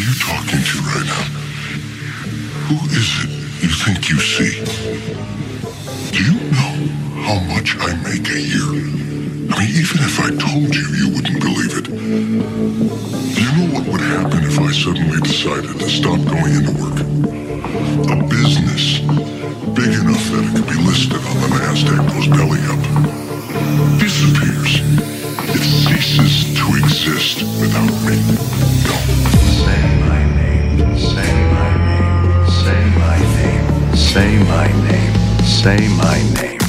you talking to right now? Who is it you think you see? Do you know how much I make a year? I mean, even if I told you, you wouldn't believe it. Do you know what would happen if I suddenly decided to stop going into work? A business big enough that it could be listed on the NASDAQ goes belly up. Disappears. It ceases to exist without me. Say my name, say my name, say my name, say my name, say my name.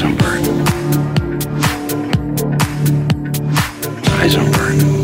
Heisenberg. Heisenberg.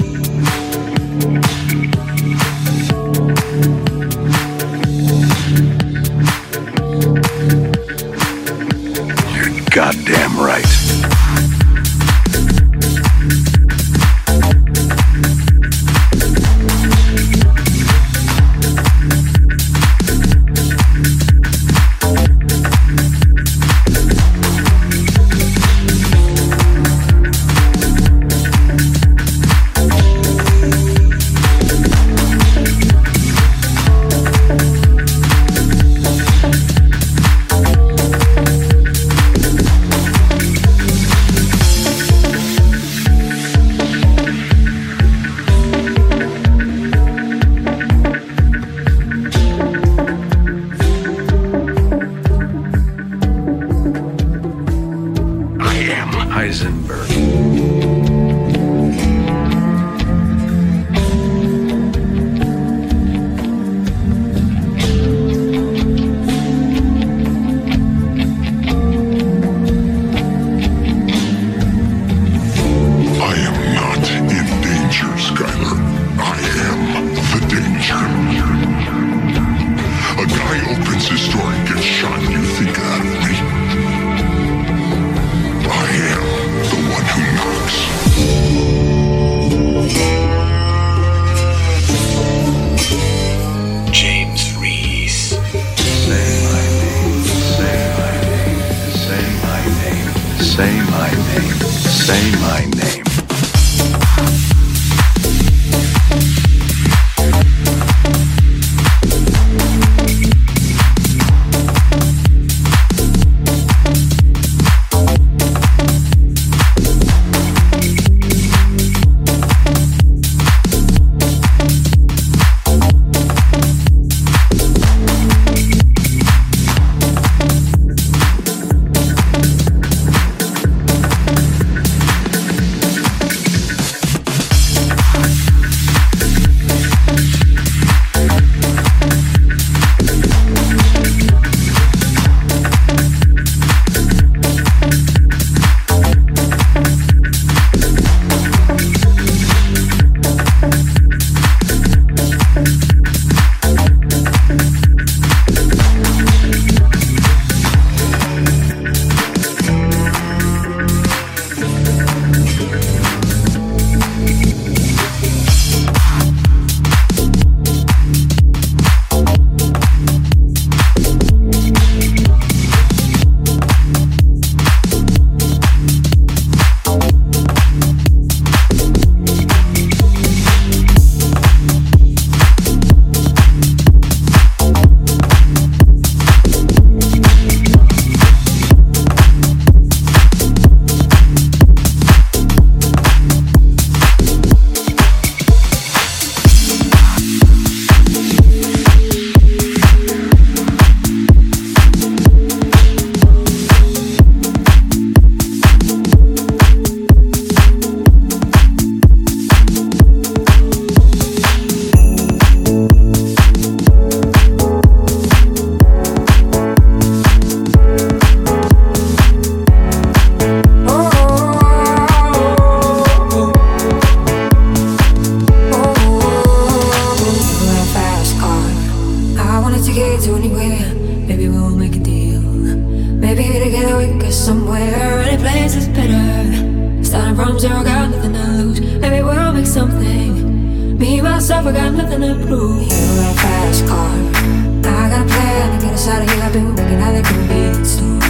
I got nothing to prove. You got a fast car. I got a plan to get us out of here. I've been working at the convenience store.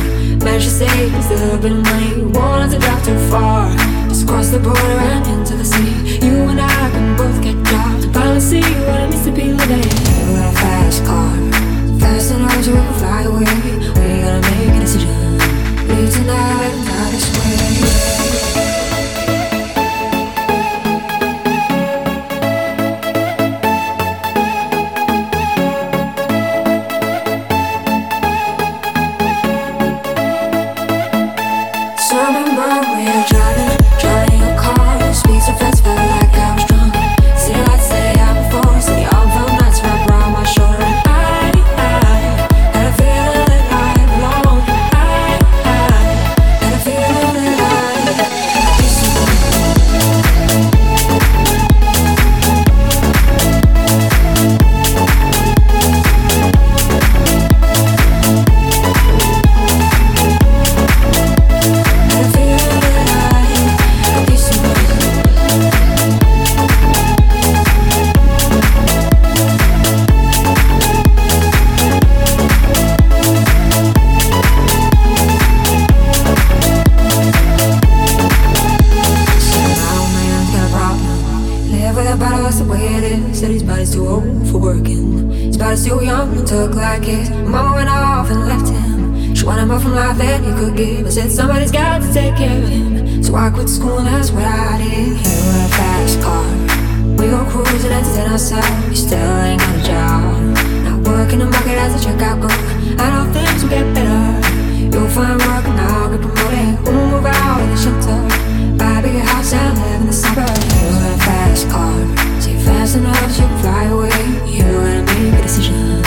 Managed to save a little bit of money. Have to drive too far. Just cross the border and into him. So I quit school and that's what I did. He in a fast car. We go cruising, entertain ourselves. We still ain't got a job. Not working the market as a checkout girl. I know things will get better. You'll find work and I'll get promoted. We'll move out of the shelter. Buy a bigger house and live in the suburbs. You got a fast car. See fast enough so you fly away. You gotta make a decision.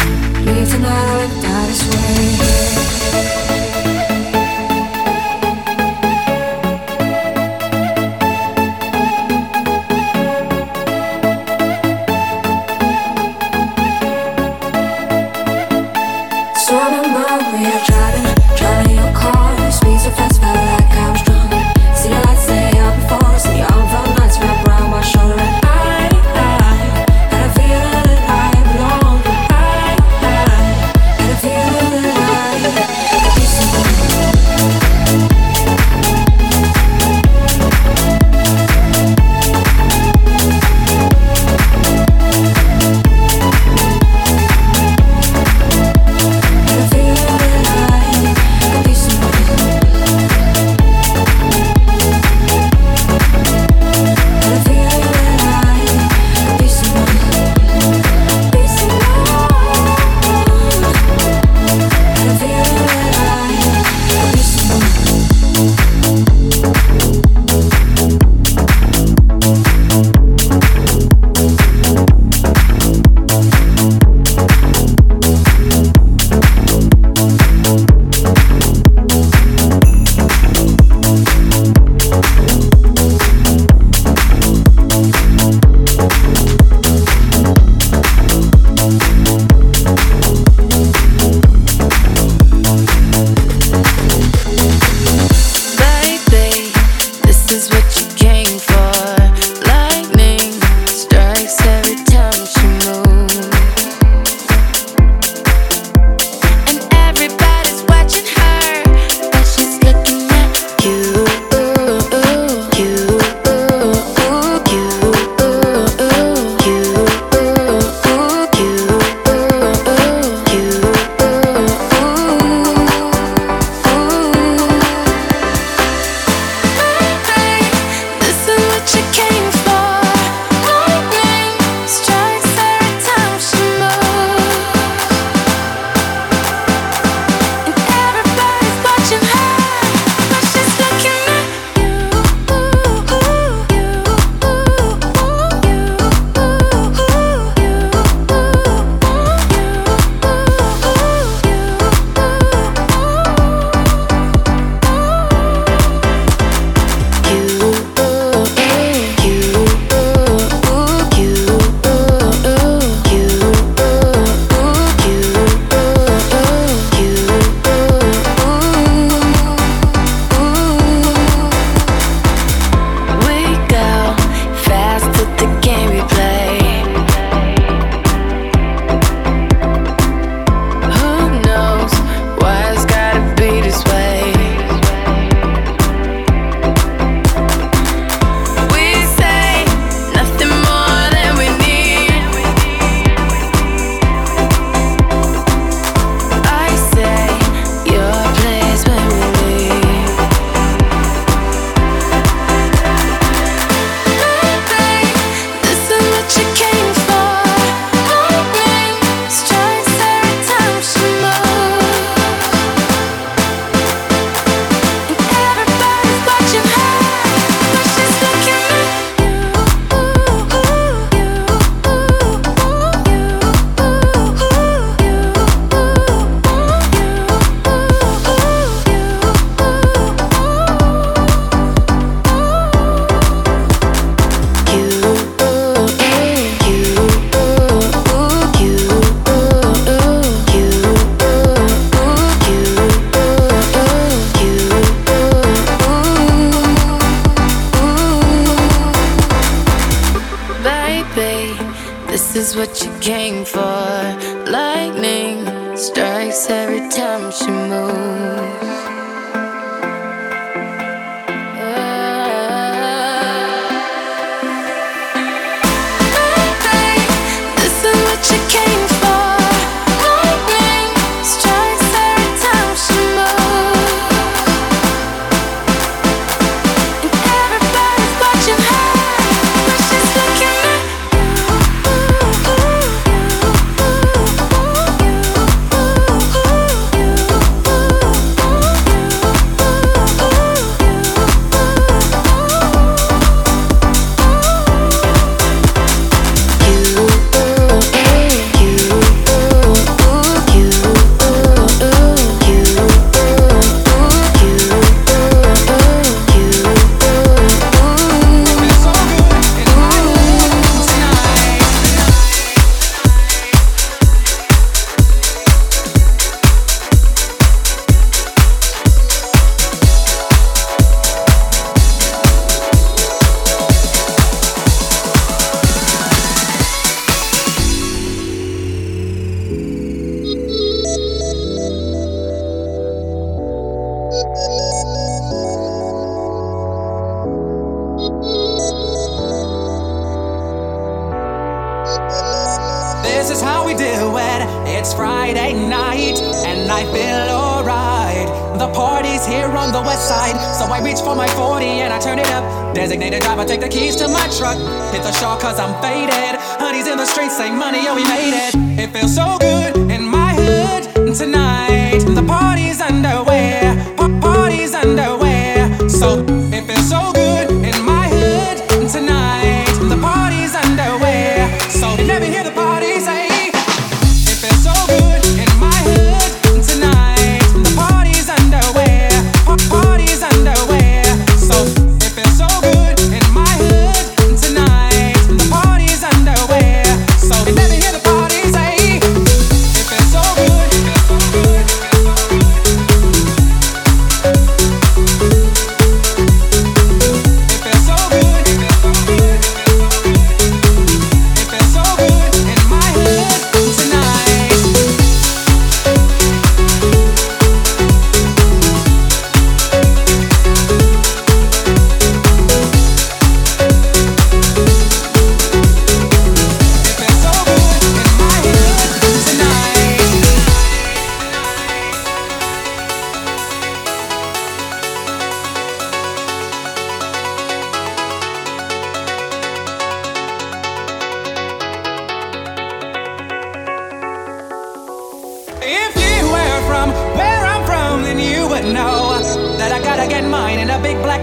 Leave tonight or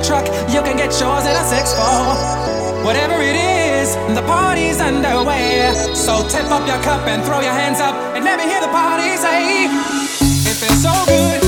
truck, you can get yours at a 6-4. Whatever it is, the party's underway. So tip up your cup and throw your hands up and let me hear the party say, It feels so good.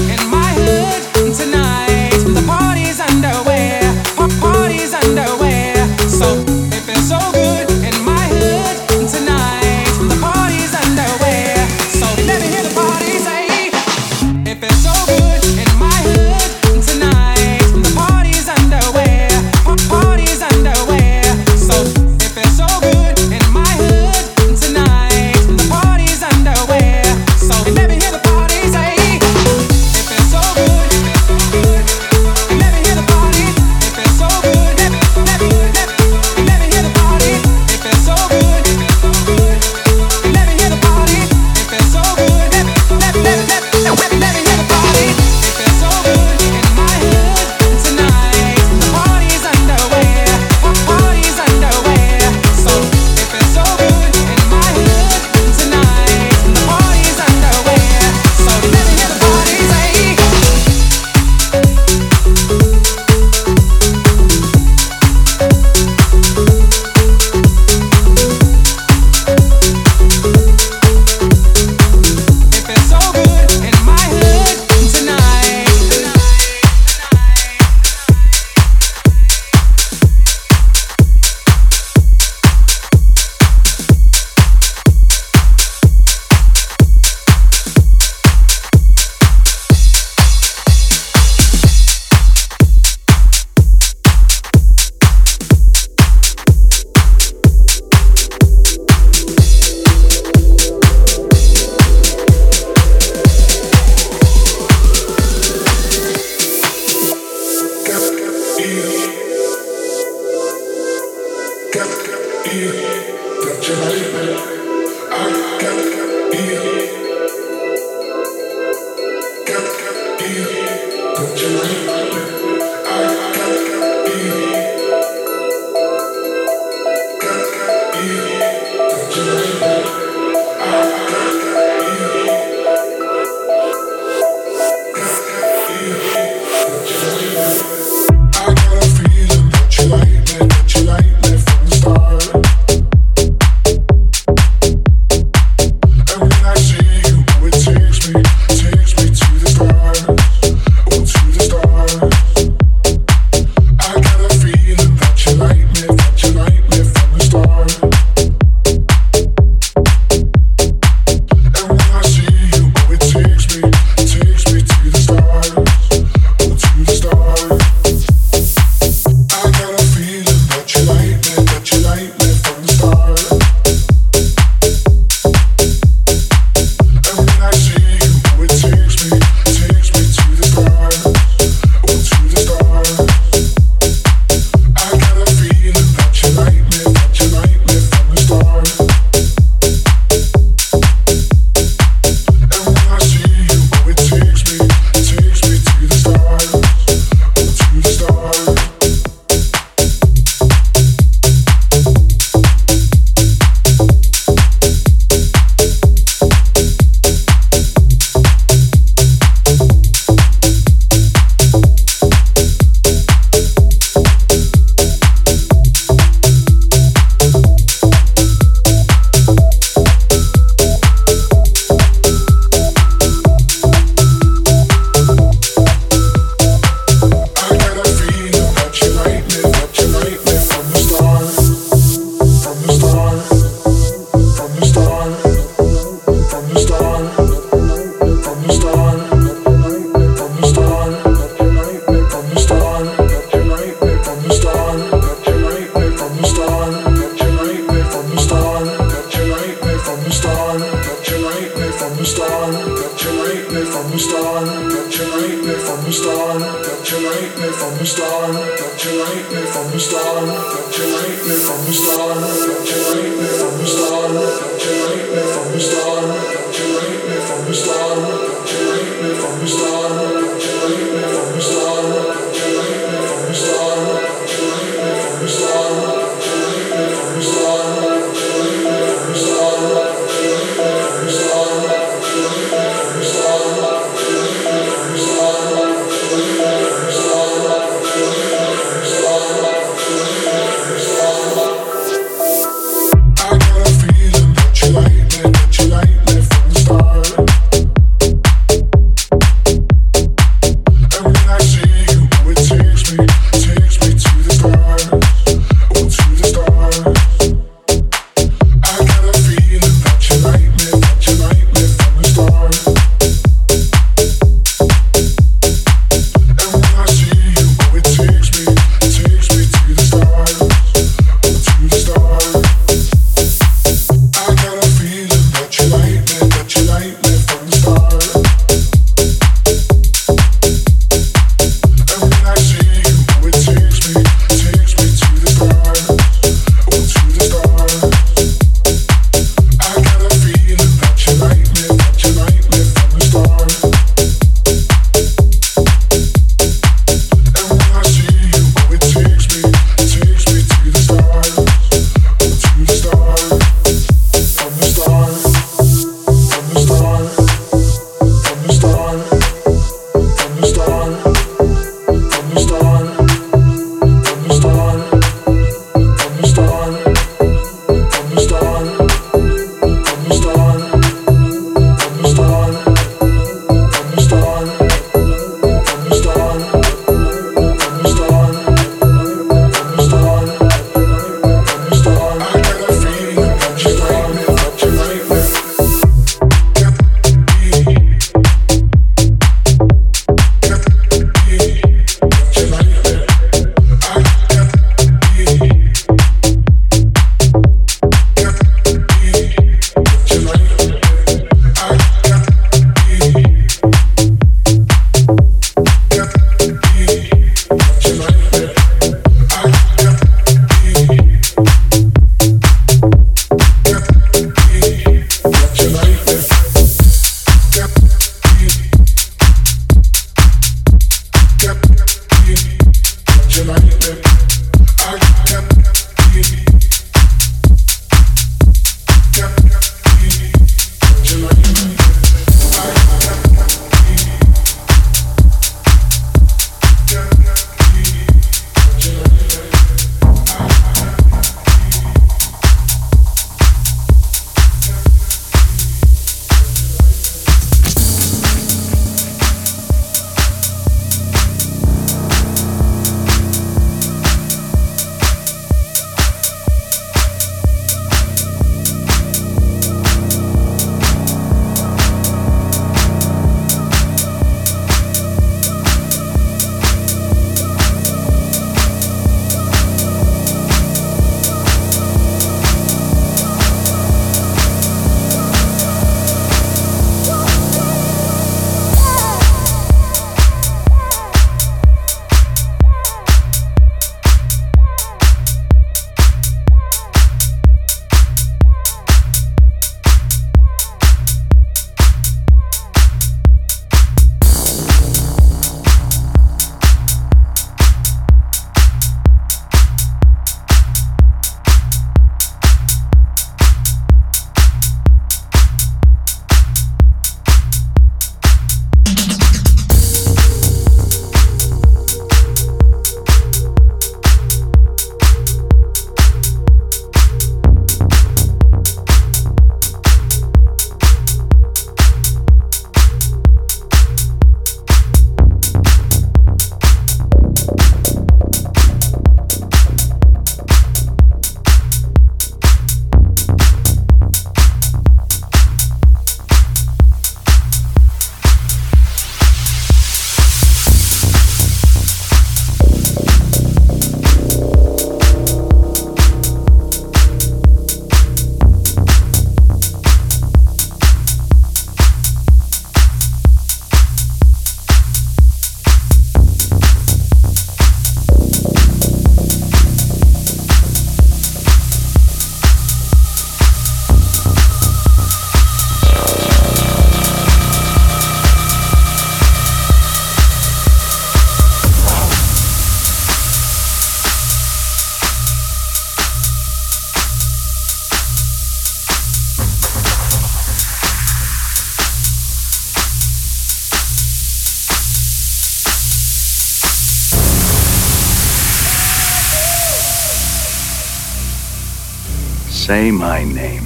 Say my name.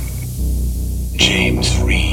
James Reese.